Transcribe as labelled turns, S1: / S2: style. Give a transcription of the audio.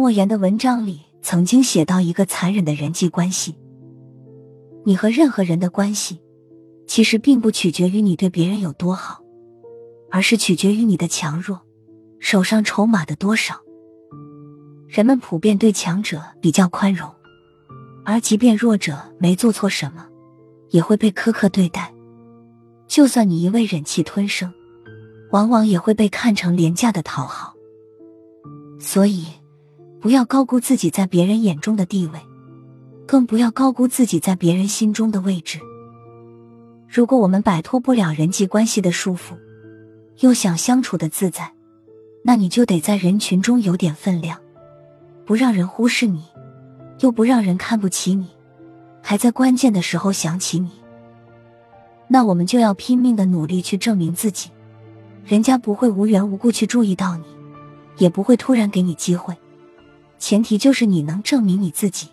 S1: 莫言的文章里曾经写到一个残忍的人际关系：你和任何人的关系，其实并不取决于你对别人有多好，而是取决于你的强弱，手上筹码的多少。人们普遍对强者比较宽容，而即便弱者没做错什么，也会被苛刻对待。就算你一味忍气吞声，往往也会被看成廉价的讨好。所以，不要高估自己在别人眼中的地位，更不要高估自己在别人心中的位置。如果我们摆脱不了人际关系的束缚，又想相处的自在，那你就得在人群中有点分量。不让人忽视你，又不让人看不起你，还在关键的时候想起你，那我们就要拼命的努力去证明自己。人家不会无缘无故去注意到你，也不会突然给你机会，前提就是你能证明你自己。